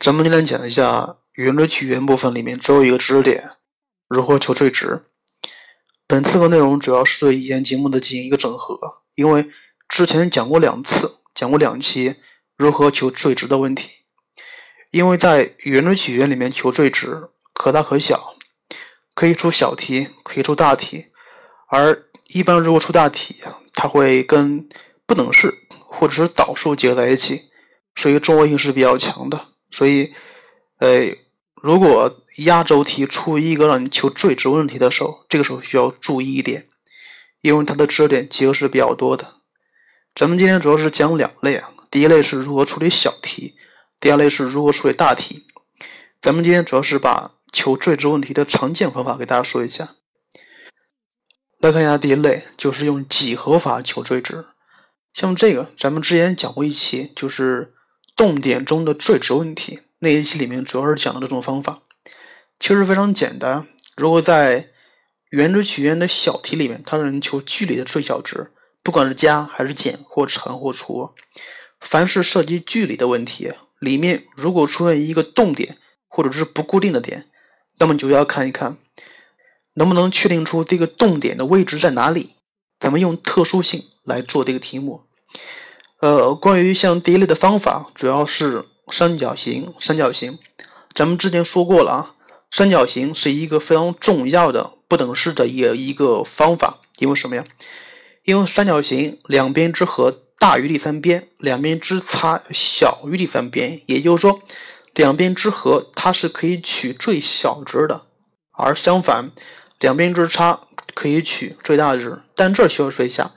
咱们今天讲一下圆锥曲线部分里面最后一个知识点，如何求最值。本次的内容主要是对以前节目的进行一个整合，因为之前讲过两次，讲过两期如何求最值的问题。因为在圆锥曲线里面求最值可大可小，可以出小题，可以出大题，而一般如果出大题，它会跟不等式或者是导数结合在一起，所以综合性是比较强的。所以，呃，如果压轴题出一个让你求最值问题的时候，这个时候需要注意一点，因为它的知识点集合是比较多的。咱们今天主要是讲两类啊，第一类是如何处理小题，第二类是如何处理大题。咱们今天主要是把求最值问题的常见方法给大家说一下。来看一下第一类，就是用几何法求最值。像这个，咱们之前讲过一期，就是。动点中的最值问题那一期里面主要是讲的这种方法，其实非常简单。如果在圆锥曲线的小题里面，它让人求距离的最小值，不管是加还是减或乘或除，凡是涉及距离的问题，里面如果出现一个动点或者是不固定的点，那么就要看一看能不能确定出这个动点的位置在哪里。咱们用特殊性来做这个题目。呃，关于像第一类的方法，主要是三角形。三角形，咱们之前说过了啊。三角形是一个非常重要的不等式的一一个方法，因为什么呀？因为三角形两边之和大于第三边，两边之差小于第三边，也就是说，两边之和它是可以取最小值的，而相反，两边之差可以取最大值。但这需要说一下。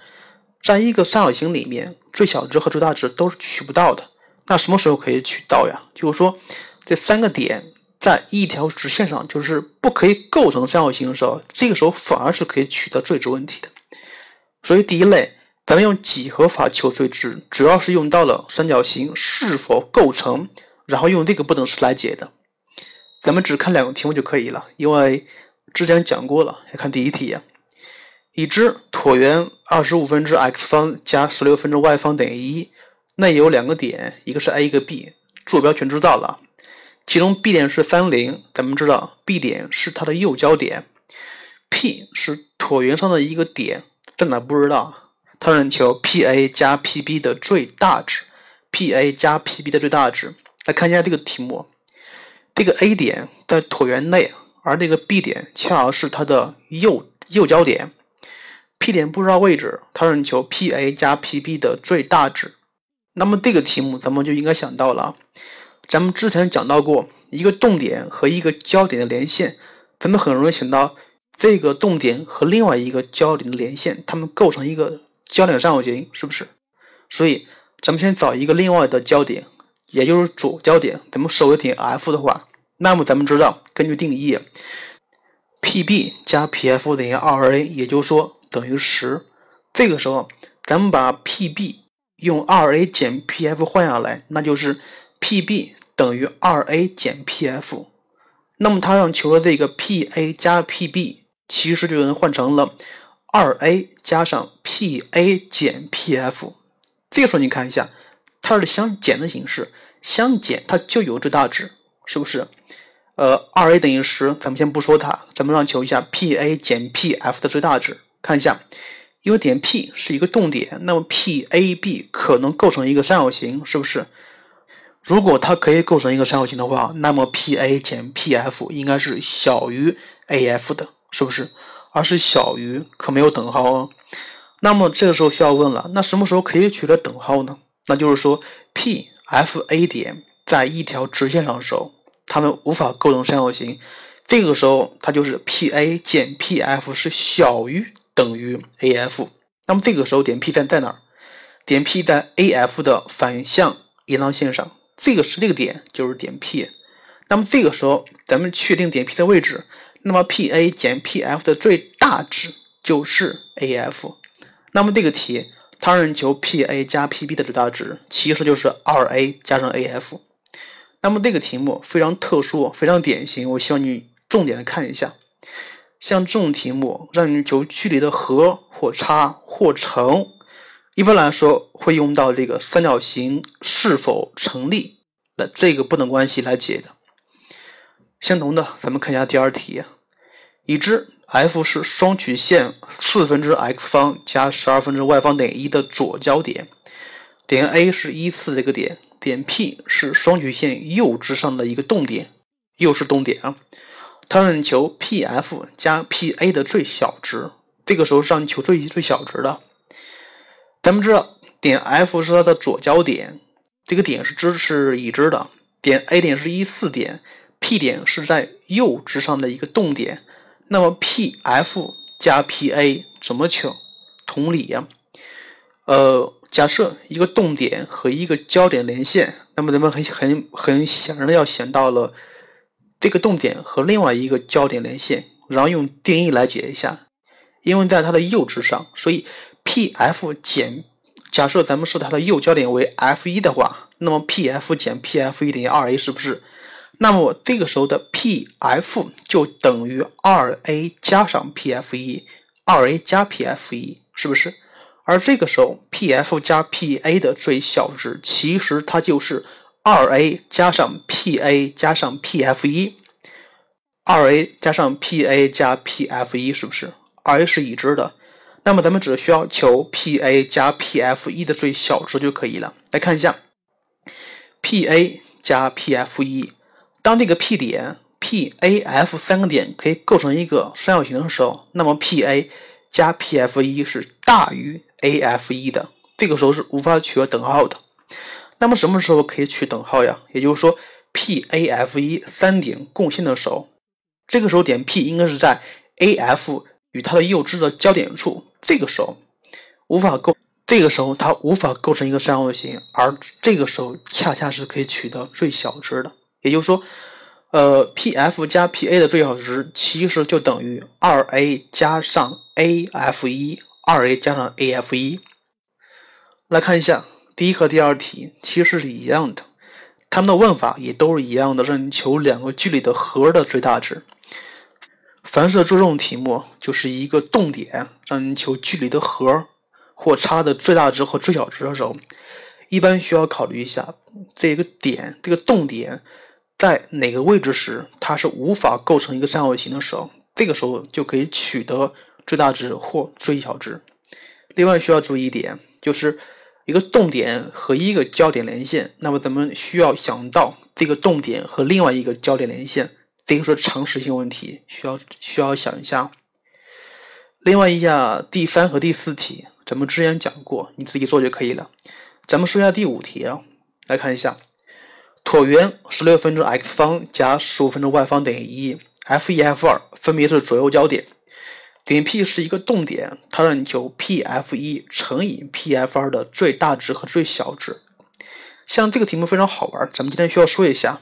在一个三角形里面，最小值和最大值都是取不到的。那什么时候可以取到呀？就是说，这三个点在一条直线上，就是不可以构成三角形的时候，这个时候反而是可以取得最值问题的。所以第一类，咱们用几何法求最值，主要是用到了三角形是否构成，然后用这个不等式来解的。咱们只看两个题目就可以了，因为之前讲过了。来看第一题呀。已知椭圆二十五分之 x 方加十六分之 y 方等于一，内有两个点，一个是 A，一个 B，坐标全知道了。其中 B 点是三零，咱们知道 B 点是它的右交点，P 是椭圆上的一个点，在哪不知道。它让你求 PA 加 PB 的最大值，PA 加 PB 的最大值。来看一下这个题目，这个 A 点在椭圆内，而这个 B 点恰好是它的右右交点。P 点不知道位置，它让你求 PA 加 PB 的最大值。那么这个题目咱们就应该想到了，咱们之前讲到过一个动点和一个焦点的连线，咱们很容易想到这个动点和另外一个焦点的连线，它们构成一个焦点三角形，是不是？所以咱们先找一个另外的焦点，也就是主焦点，咱们设为点 F 的话，那么咱们知道根据定义，PB 加 PF 等于 2A，也就是说。等于十，这个时候咱们把 PB 用 2a 减 PF 换下来，那就是 PB 等于 2a 减 PF。那么它让求的这个 PA 加 PB，其实就能换成了 2a 加上 PA 减 PF。这个时候你看一下，它是相减的形式，相减它就有最大值，是不是？呃，2a 等于十，咱们先不说它，咱们让求一下 PA 减 PF 的最大值。看一下，因为点 P 是一个动点，那么 PAB 可能构成一个三角形，是不是？如果它可以构成一个三角形的话，那么 PA 减 PF 应该是小于 AF 的，是不是？而是小于，可没有等号哦。那么这个时候需要问了，那什么时候可以取得等号呢？那就是说，PFA 点在一条直线上的时候，它们无法构成三角形，这个时候它就是 PA 减 PF 是小于。等于 AF，那么这个时候点 P 在在哪儿？点 P 在 AF 的反向延长线上，这个是这个点就是点 P。那么这个时候咱们确定点 P 的位置，那么 PA 减 PF 的最大值就是 AF。那么这个题它让求 PA 加 PB 的最大值，其实就是 2A 加上 AF。那么这个题目非常特殊，非常典型，我希望你重点的看一下。像这种题目，让你求距离的和或差或乘，一般来说会用到这个三角形是否成立那这个不等关系来解的。相同的，咱们看一下第二题，已知 f 是双曲线四分之 x 方加十二分之 y 方等于一的左交点，点 A 是一次这个点，点 P 是双曲线右之上的一个动点，又是动点啊。它让你求 P_F 加 P_A 的最小值，这个时候是让你求最最小值的。咱们知道点 F 是它的左交点，这个点是知是已知的。点 A 点是一四点，P 点是在右之上的一个动点。那么 P_F 加 P_A 怎么求？同理呀，呃，假设一个动点和一个交点连线，那么咱们很很很显然的要想到了。这个动点和另外一个交点连线，然后用定义来解一下。因为在它的右之上，所以 P_F 减，假设咱们是它的右交点为 F 一的话，那么 P_F 减 P_F 一等于二 A，是不是？那么这个时候的 P_F 就等于二 A 加上 P_F 一，二 A 加 P_F 一，是不是？而这个时候 P_F 加 P_A 的最小值，其实它就是。二 a 加上 p a 加上 p f 一，二 a 加上 p a 加 p f 一是不是？二 a 是已知的，那么咱们只需要求 p a 加 p f 一的最小值就可以了。来看一下 p a 加 p f 一，当这个 P 点 P A F 三个点可以构成一个三角形的时候，那么 p a 加 p f 一是大于 a f 一的，这个时候是无法取得等号的。那么什么时候可以取等号呀？也就是说，P A F 一三点共线的时候，这个时候点 P 应该是在 A F 与它的右支的交点处，这个时候无法构，这个时候它无法构成一个三角形，而这个时候恰恰是可以取得最小值的。也就是说，呃，P F 加 P A 的最小值其实就等于二 A 加上 A F 一，二 A 加上 A F 一。来看一下。第一和第二题其实是一样的，它们的问法也都是一样的，让你求两个距离的和的最大值。凡是做这种题目，就是一个动点，让你求距离的和或差的最大值和最小值的时候，一般需要考虑一下这个点，这个动点在哪个位置时，它是无法构成一个三角形的时候，这个时候就可以取得最大值或最小值。另外需要注意一点，就是。一个动点和一个交点连线，那么咱们需要想到这个动点和另外一个交点连线，这个是常识性问题，需要需要想一下。另外一下第三和第四题，咱们之前讲过，你自己做就可以了。咱们说一下第五题啊，来看一下，椭圆十六分之 x 方加十五分之 y 方等于一，F 一 F 二分别是左右交点。点 P 是一个动点，它让你求 Pf 一乘以 Pf 二的最大值和最小值。像这个题目非常好玩，咱们今天需要说一下，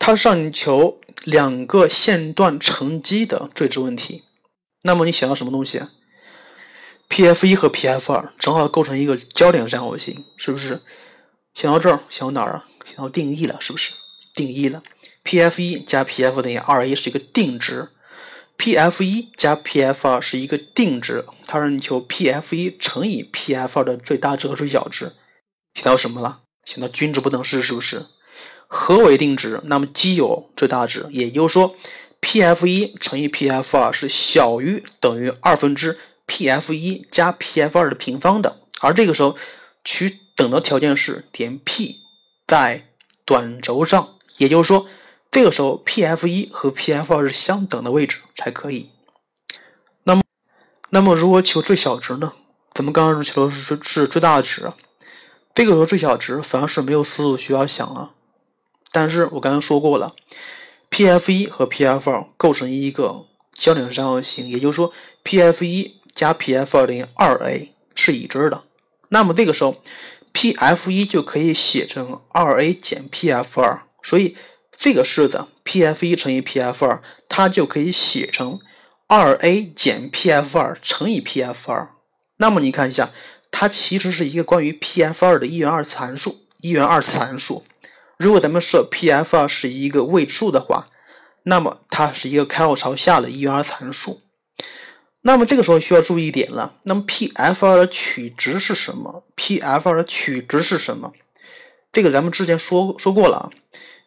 它让你求两个线段乘积的最值问题。那么你想到什么东西？Pf 一和 Pf 二正好构成一个交点三角形，是不是？想到这儿，想到哪儿啊？想到定义了，是不是？定义了，Pf 一加 Pf 等于二 a 是一个定值。P_F 一加 P_F 二是一个定值，它让你求 P_F 一乘以 P_F 二的最大值和最小值。想到什么了？想到均值不等式是不是？和为定值，那么既有最大值，也就是说 P_F 一乘以 P_F 二是小于等于二分之 P_F 一加 P_F 二的平方的。而这个时候取等的条件是点 P 在短轴上，也就是说。这个时候，P_F 一和 P_F 二是相等的位置才可以。那么，那么如果求最小值呢？咱们刚刚是求的是是最大值，这个时候最小值反而是没有思路需要想了。但是我刚刚说过了，P_F 一和 P_F 二构成一个交点三角形，也就是说，P_F 一加 P_F 二等于二 a 是已知的。那么这个时候，P_F 一就可以写成二 a 减 P_F 二，所以。这个式子 P_F 一乘以 P_F 二，它就可以写成二 a 减 P_F 二乘以 P_F 二。那么你看一下，它其实是一个关于 P_F 二的一元二次函数。一元二次函数，如果咱们设 P_F 二是一个未知数的话，那么它是一个开口朝下的一元二次函数。那么这个时候需要注意一点了，那么 P_F 二的取值是什么？P_F 二的取值是什么？这个咱们之前说说过了啊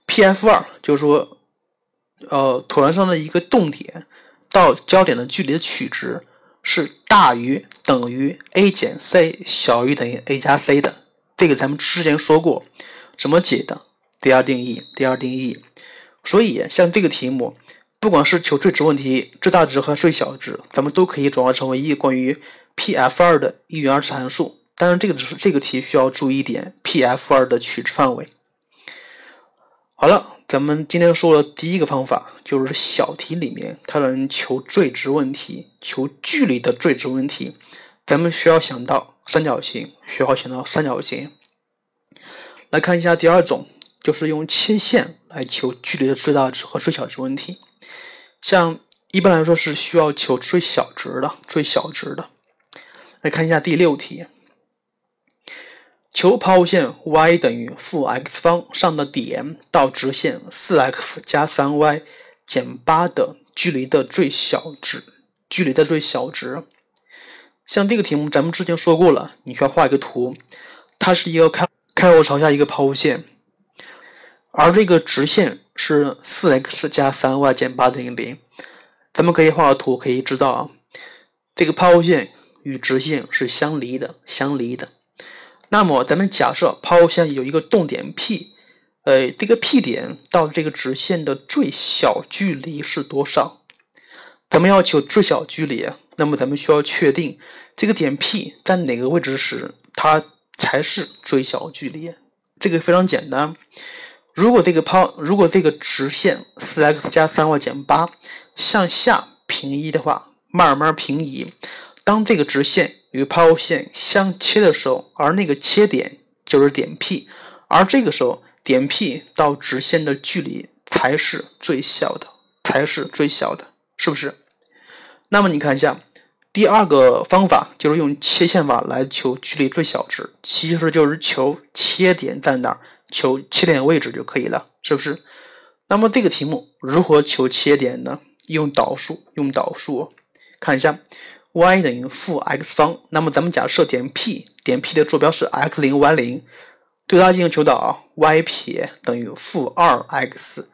，P_F 二就是说，呃，椭圆上的一个动点到焦点的距离的取值是大于等于 a 减 c 小于等于 a 加 c 的。这个咱们之前说过，怎么解的？第二定义，第二定义。所以像这个题目，不管是求最值问题、最大值和最小值，咱们都可以转化成为一关于 P_F 二的一元二次函数。当然，这个只是这个题需要注意一点，P_F 二的取值范围。好了，咱们今天说的第一个方法就是小题里面它能求最值问题、求距离的最值问题，咱们需要想到三角形，需要想到三角形。来看一下第二种，就是用切线来求距离的最大值和最小值问题。像一般来说是需要求最小值的、最小值的。来看一下第六题。求抛物线 y 等于负 x 方上的点到直线 4x 加 3y 减8的距离的最小值，距离的最小值。像这个题目，咱们之前说过了，你需要画一个图，它是一个开开口朝下一个抛物线，而这个直线是 4x 加 3y 减8等于0。咱们可以画个图，可以知道啊，这个抛物线与直线是相离的，相离的。那么，咱们假设抛物线有一个动点 P，呃，这个 P 点到这个直线的最小距离是多少？咱们要求最小距离，那么咱们需要确定这个点 P 在哪个位置时，它才是最小距离。这个非常简单，如果这个抛，如果这个直线 4x 加 3y 减8向下平移的话，慢慢平移，当这个直线。与抛物线相切的时候，而那个切点就是点 P，而这个时候点 P 到直线的距离才是最小的，才是最小的，是不是？那么你看一下，第二个方法就是用切线法来求距离最小值，其实就是求切点在哪儿，求切点位置就可以了，是不是？那么这个题目如何求切点呢？用导数，用导数，看一下。Y 等于负 x 方，那么咱们假设点 P，点 P 的坐标是 x 零 y 零，对它进行求导，y 撇等于负二 x，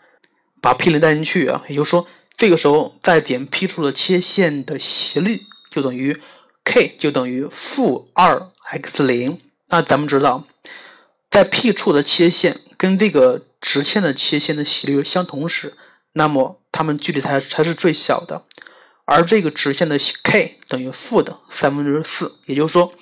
把 P 零带进去啊，也就是说，这个时候在点 P 处的切线的斜率就等于 k 就等于负二 x 零。那咱们知道，在 P 处的切线跟这个直线的切线的斜率相同时，那么它们距离才才是最小的。而这个直线的 k 等于负的三分之四，也就是说，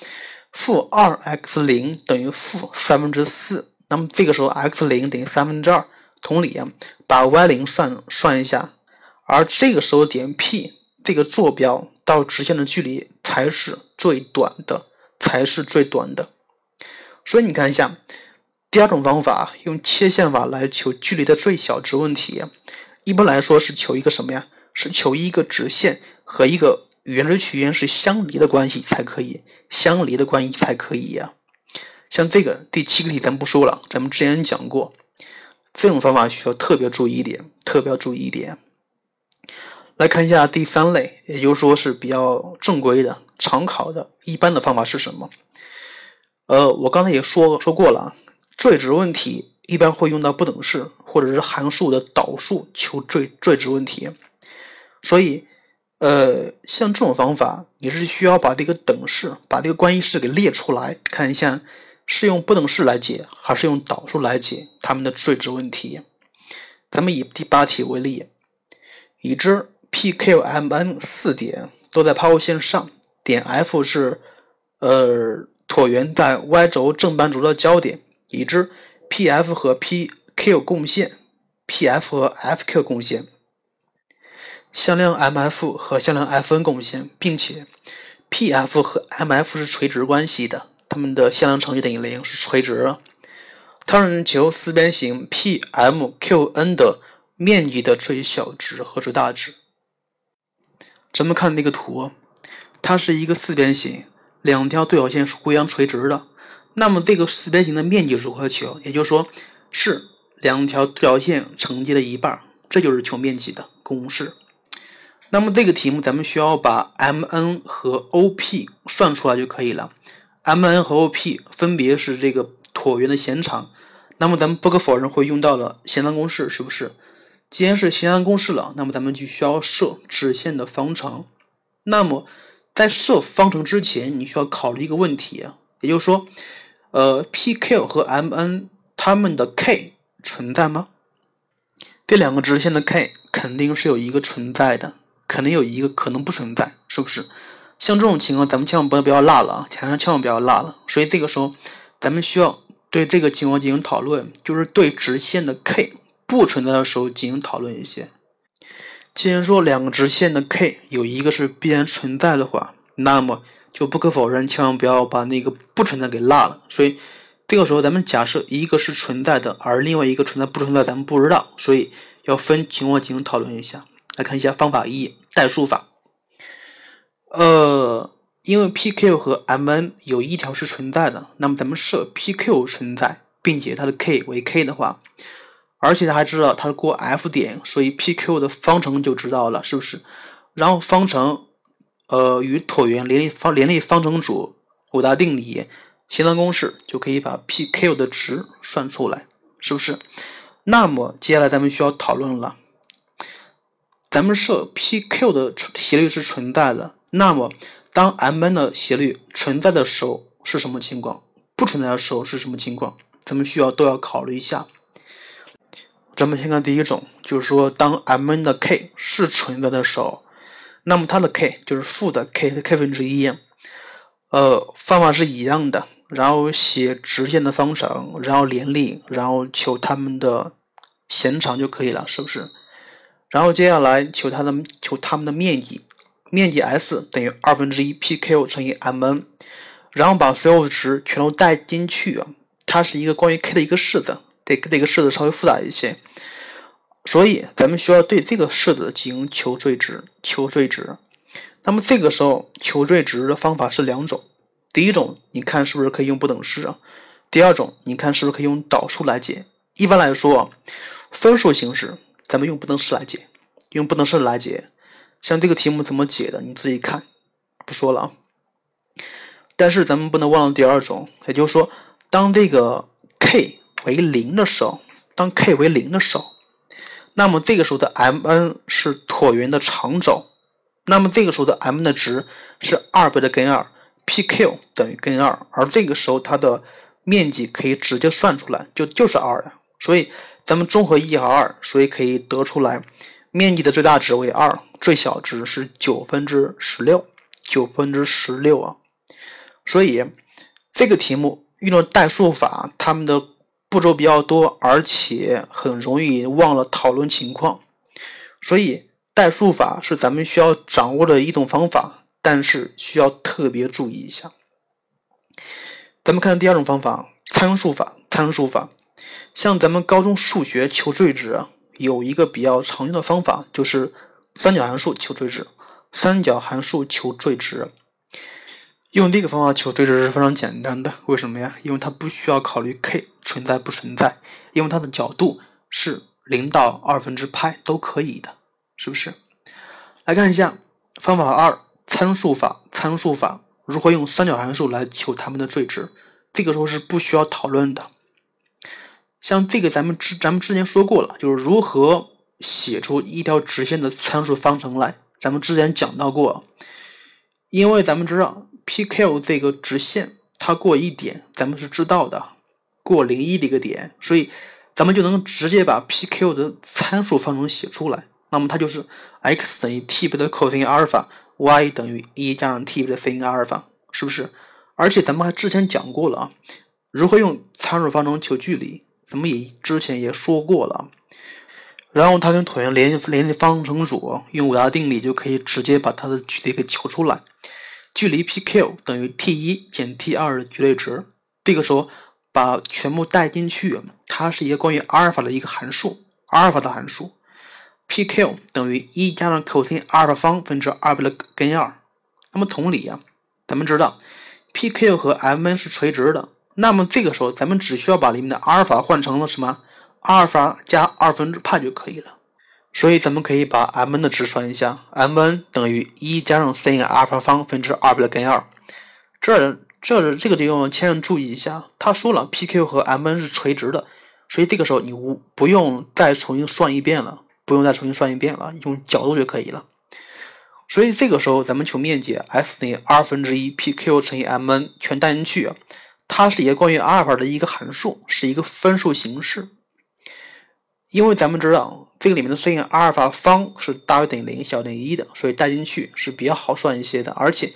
负二 x 零等于负三分之四。那么这个时候 x 零等于三分之二。同理啊，把 y 零算算一下，而这个时候点 P 这个坐标到直线的距离才是最短的，才是最短的。所以你看一下，第二种方法用切线法来求距离的最小值问题，一般来说是求一个什么呀？是求一个直线和一个圆锥曲线是相离的关系才可以，相离的关系才可以呀。像这个第七个题咱不说了，咱们之前讲过，这种方法需要特别注意一点，特别要注意一点。来看一下第三类，也就是说是比较正规的、常考的一般的方法是什么？呃，我刚才也说说过了，最值问题一般会用到不等式或者是函数的导数求最最值问题。所以，呃，像这种方法，你是需要把这个等式、把这个关系式给列出来，看一下是用不等式来解，还是用导数来解它们的最值问题。咱们以第八题为例，已知 P、Q、M、N 四点都在抛物线上，点 F 是呃椭圆在 Y 轴正半轴的交点，已知 PF 和 PQ 共线，PF 和 FQ 共线。向量 MF 和向量 FN 共线，并且 PF 和 MF 是垂直关系的，它们的向量乘积等于零，是垂直。它让求四边形 PMQN 的面积的最小值和最大值。咱们看那个图，它是一个四边形，两条对角线是互相垂直的。那么这个四边形的面积如何求？也就是说，是两条对角线乘积的一半，这就是求面积的公式。那么这个题目咱们需要把 MN 和 OP 算出来就可以了。MN 和 OP 分别是这个椭圆的弦长，那么咱们不可否认会用到了弦长公式，是不是？既然是弦长公式了，那么咱们就需要设直线的方程。那么在设方程之前，你需要考虑一个问题，也就是说，呃，PQ 和 MN 它们的 K 存在吗？这两个直线的 K 肯定是有一个存在的，可能有一个可能不存在，是不是？像这种情况，咱们千万不要不要落了啊！千万千万不要落了。所以这个时候，咱们需要对这个情况进行讨论，就是对直线的 K 不存在的时候进行讨论一些。既然说两个直线的 K 有一个是必然存在的话，那么就不可否认，千万不要把那个不存在给落了。所以这个时候，咱们假设一个是存在的，而另外一个存在不存在，咱们不知道，所以要分情况进行讨论一下。来看一下方法一，代数法。呃，因为 PQ 和 MN 有一条是存在的，那么咱们设 PQ 存在，并且它的 K 为 K 的话，而且他还知道它是过 F 点，所以 PQ 的方程就知道了，是不是？然后方程，呃，与椭圆联立方联立方程组五大定理弦长公式就可以把 PQ 的值算出来，是不是？那么接下来咱们需要讨论了，咱们设 PQ 的斜率是存在的。那么，当 M_n 的斜率存在的时候是什么情况？不存在的时候是什么情况？咱们需要都要考虑一下。咱们先看第一种，就是说当 M_n 的 k 是存在的时候，那么它的 k 就是负的 k 的 k 分之一。呃，方法是一样的，然后写直线的方程，然后联立，然后求它们的弦长就可以了，是不是？然后接下来求它的求它们的面积。面积 S 等于二分之一 PQ 乘以 MN，然后把所有值全都带进去啊。它是一个关于 K 的一个式子，这这个式子稍微复杂一些，所以咱们需要对这个式子进行求最值。求最值，那么这个时候求最值的方法是两种。第一种，你看是不是可以用不等式啊？第二种，你看是不是可以用导数来解？一般来说，分数形式咱们用不等式来解，用不等式来解。像这个题目怎么解的，你自己看，不说了啊。但是咱们不能忘了第二种，也就是说，当这个 k 为零的时候，当 k 为零的时候，那么这个时候的 M_n 是椭圆的长轴，那么这个时候的 M 的值是二倍的根二，PQ 等于根二，而这个时候它的面积可以直接算出来，就就是二呀。所以咱们综合一和二，所以可以得出来。面积的最大值为二，最小值是九分之十六，九分之十六啊。所以这个题目运用代数法，它们的步骤比较多，而且很容易忘了讨论情况。所以代数法是咱们需要掌握的一种方法，但是需要特别注意一下。咱们看第二种方法，参数法。参数法，像咱们高中数学求最值啊。有一个比较常用的方法，就是三角函数求最值。三角函数求最值，用这个方法求最值是非常简单的。为什么呀？因为它不需要考虑 k 存在不存在，因为它的角度是零到二分之派都可以的，是不是？来看一下方法二：参数法。参数法如何用三角函数来求它们的最值？这个时候是不需要讨论的。像这个，咱们之咱们之前说过了，就是如何写出一条直线的参数方程来。咱们之前讲到过，因为咱们知道 PQ 这个直线它过一点，咱们是知道的，过零一的一个点，所以咱们就能直接把 PQ 的参数方程写出来。那么它就是 x 等于 t 倍的 cos 阿尔法，y 等于一加上 t 倍的 sin 阿尔法，是不是？而且咱们还之前讲过了啊，如何用参数方程求距离。咱们也之前也说过了，然后它跟椭圆联联立方程组用五大定理就可以直接把它的距离给求出来，距离 PQ 等于 t 一减 t 二的绝对值。这个时候把全部带进去，它是一个关于阿尔法的一个函数，阿尔法的函数 PQ 等于一加上 cosine 阿尔法方分之二倍的根二。那么同理啊，咱们知道 PQ 和 MN 是垂直的。那么这个时候，咱们只需要把里面的阿尔法换成了什么？阿尔法加二分之派就可以了。所以咱们可以把 M_n 的值算一下，M_n 等于一加上 sin 阿尔法方分之二倍的根二。这这这个地方千万注意一下，他说了 PQ 和 M_n 是垂直的，所以这个时候你无不用再重新算一遍了，不用再重新算一遍了，用角度就可以了。所以这个时候咱们求面积，S 等于二分之一 PQ 乘以 Mn 全带进去，它是一个关于阿尔法的一个函数，是一个分数形式。因为咱们知道这个里面的 sin 阿尔法方是大于等于零，小于等于一的，所以带进去是比较好算一些的。而且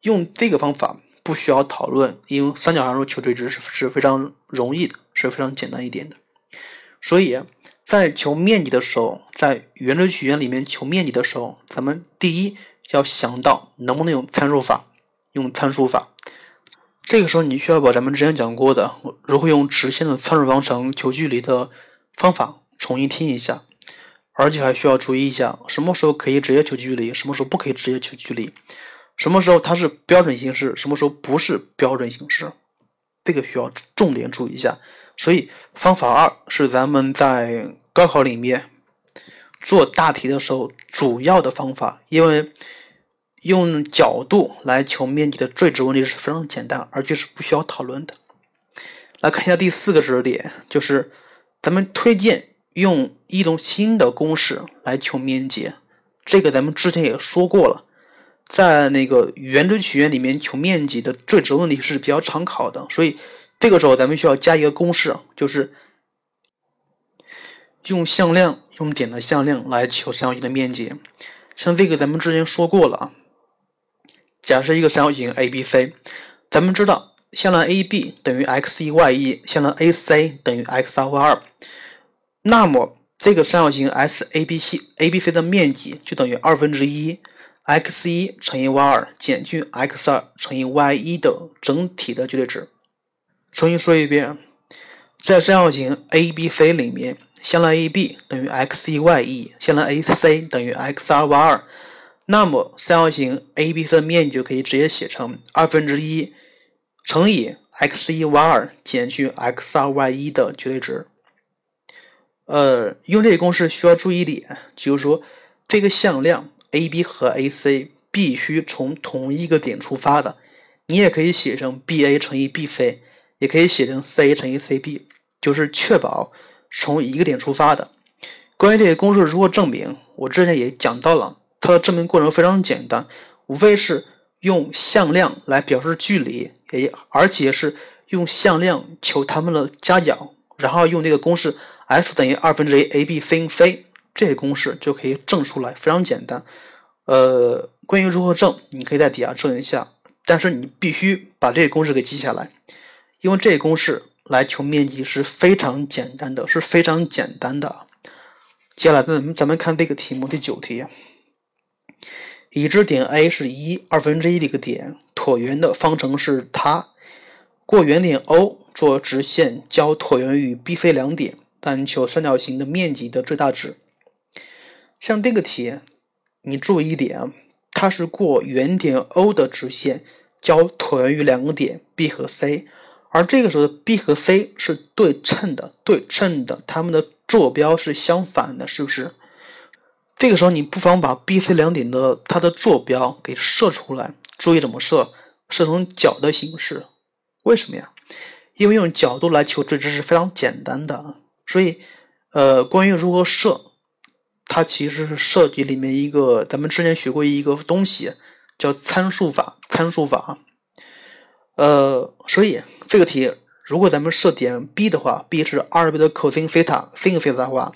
用这个方法不需要讨论，因为三角函数求垂直是是非常容易的，是非常简单一点的。所以在求面积的时候，在圆锥曲线里面求面积的时候，咱们第一要想到能不能用参数法，用参数法。这个时候你需要把咱们之前讲过的如何用直线的参数方程求距离的方法。重新听一下，而且还需要注意一下，什么时候可以直接求距离，什么时候不可以直接求距离，什么时候它是标准形式，什么时候不是标准形式，这个需要重点注意一下。所以方法二是咱们在高考里面做大题的时候主要的方法，因为用角度来求面积的最值问题是非常简单，而且是不需要讨论的。来看一下第四个知识点，就是咱们推荐。用一种新的公式来求面积，这个咱们之前也说过了，在那个圆锥曲线里面求面积的最值问题是比较常考的，所以这个时候咱们需要加一个公式，就是用向量用点的向量来求三角形的面积。像这个咱们之前说过了啊，假设一个三角形 ABC，咱们知道向量 AB 等于 x 一 y 一，向量 AC 等于 x 二 y 二。那么，这个三角形 SABC ABC 的面积就等于二分之一 x 一乘以 y 二减去 x 二乘以 y 一的整体的绝对值。重新说一遍，在三角形 ABC 里面，向量 AB 等于 x 一 y 一，向量 AC 等于 x 二 y 二。那么，三角形 ABC 的面积就可以直接写成二分之一乘以 x 一 y 二减去 x 二 y 一的绝对值。呃，用这个公式需要注意点，就是说这个向量 AB 和 AC 必须从同一个点出发的。你也可以写成 BA 乘以 BC，也可以写成 CA 乘以 CB，就是确保从一个点出发的。关于这个公式如何证明，我之前也讲到了，它的证明过程非常简单，无非是用向量来表示距离，也而且是用向量求它们的夹角，然后用这个公式。f 等于二分之一 ab sin c，这个公式就可以证出来，非常简单。呃，关于如何证，你可以在底下证一下，但是你必须把这个公式给记下来，因为这个公式来求面积是非常简单的，是非常简单的。接下来，咱们咱们看这个题目第九题，已知点 A 是一二分之一的一个点，椭圆的方程是它，过原点 O 做直线交椭圆与 B、C 两点。但求三角形的面积的最大值。像这个题，你注意一点，它是过原点 O 的直线交椭圆于两个点 B 和 C，而这个时候的 B 和 C 是对称的，对称的，它们的坐标是相反的，是不是？这个时候你不妨把 B、C 两点的它的坐标给设出来，注意怎么设，设成角的形式。为什么呀？因为用角度来求最值是非常简单的。所以，呃，关于如何设，它其实是设计里面一个咱们之前学过一个东西，叫参数法。参数法，呃，所以这个题如果咱们设点 B 的话，B 是二倍的 cosine 西塔，sin 西塔的话，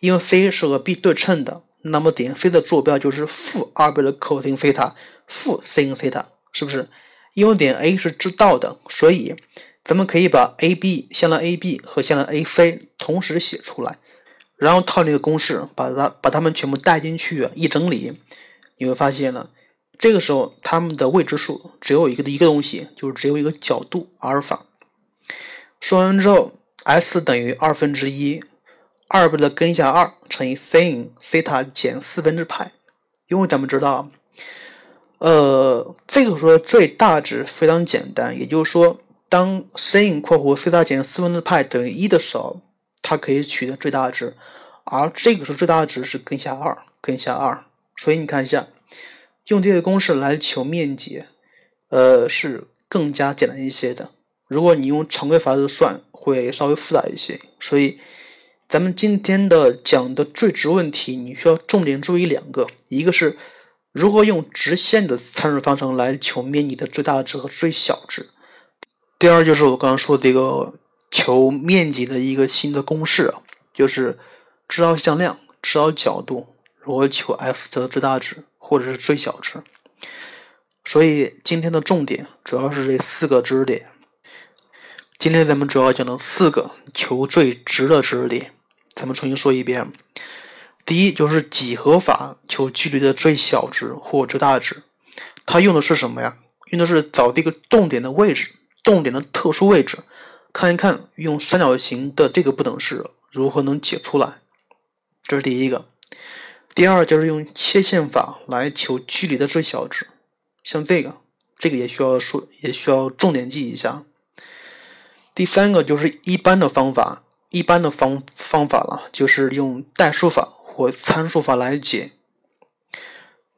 因为 C 是和 B 对称的，那么点 C 的坐标就是负二倍的 cosine 西塔，负 sin 西塔，是不是？因为点 A 是知道的，所以。咱们可以把 AB 向量 AB 和向量 AC 同时写出来，然后套那个公式，把它把它们全部带进去，一整理，你会发现呢，这个时候它们的未知数只有一个的一个东西，就是只有一个角度阿尔法。说完之后，S 等于二分之一二倍的根下二乘以 sin 西塔减四分之派，因为咱们知道，呃，这个时候最大值非常简单，也就是说。当 sin 括弧西塔减四分之派等于一的时候，它可以取得最大值，而这个时候最大值是根下二，根下二。所以你看一下，用这个公式来求面积，呃，是更加简单一些的。如果你用常规法则算，会稍微复杂一些，所以咱们今天的讲的最值问题，你需要重点注意两个，一个是如何用直线的参数方程来求面积的最大值和最小值，第二就是我刚刚说的这个求面积的一个新的公式，就是知道向量，知道角度，如何求 x 的最大值或者是最小值。所以今天的重点主要是这四个知识点。今天咱们主要讲的四个求最值的知识点，咱们重新说一遍。第一就是几何法求距离的最小值或最大值，它用的是什么呀？用的是找这个动点的位置，动点的特殊位置，看一看用三角形的这个不等式如何能解出来。这是第一个。第二就是用切线法来求距离的最小值。像这个，这个也需要说，也需要重点记一下。第三个就是一般的方法，一般的方方法了，就是用代数法或参数法来解。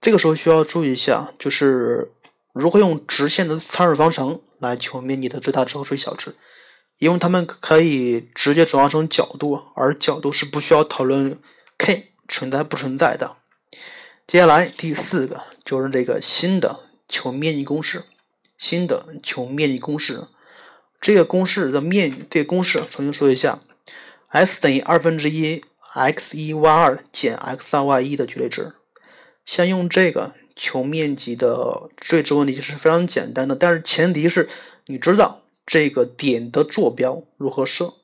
这个时候需要注意一下，就是如何用直线的参数方程来求面积的最大值和最小值，因为它们可以直接转化成角度，而角度是不需要讨论 k 存在不存在的。接下来第四个就是这个新的。求面积公式，新的求面积公式，这个公式的面，这个公式重新说一下，S 等于二分之一 x 一 y 二减 x 二 y 一的绝对值。先用这个求面积的最值问题是非常简单的，但是前提是你知道这个点的坐标如何设。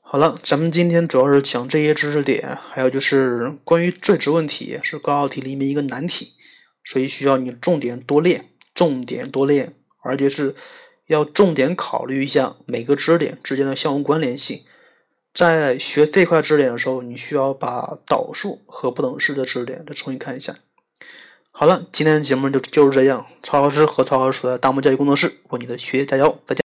好了，咱们今天主要是讲这些知识点，还有就是关于最值问题是高考题里面一个难题。所以需要你重点多练，重点多练，而且是要重点考虑一下每个知识点之间的相互关联性。在学这块知识点的时候，你需要把导数和不等式的知识点再重新看一下。好了，今天的节目就就是这样。曹老师和曹老师的大漠教育工作室为你的学业加油，再见。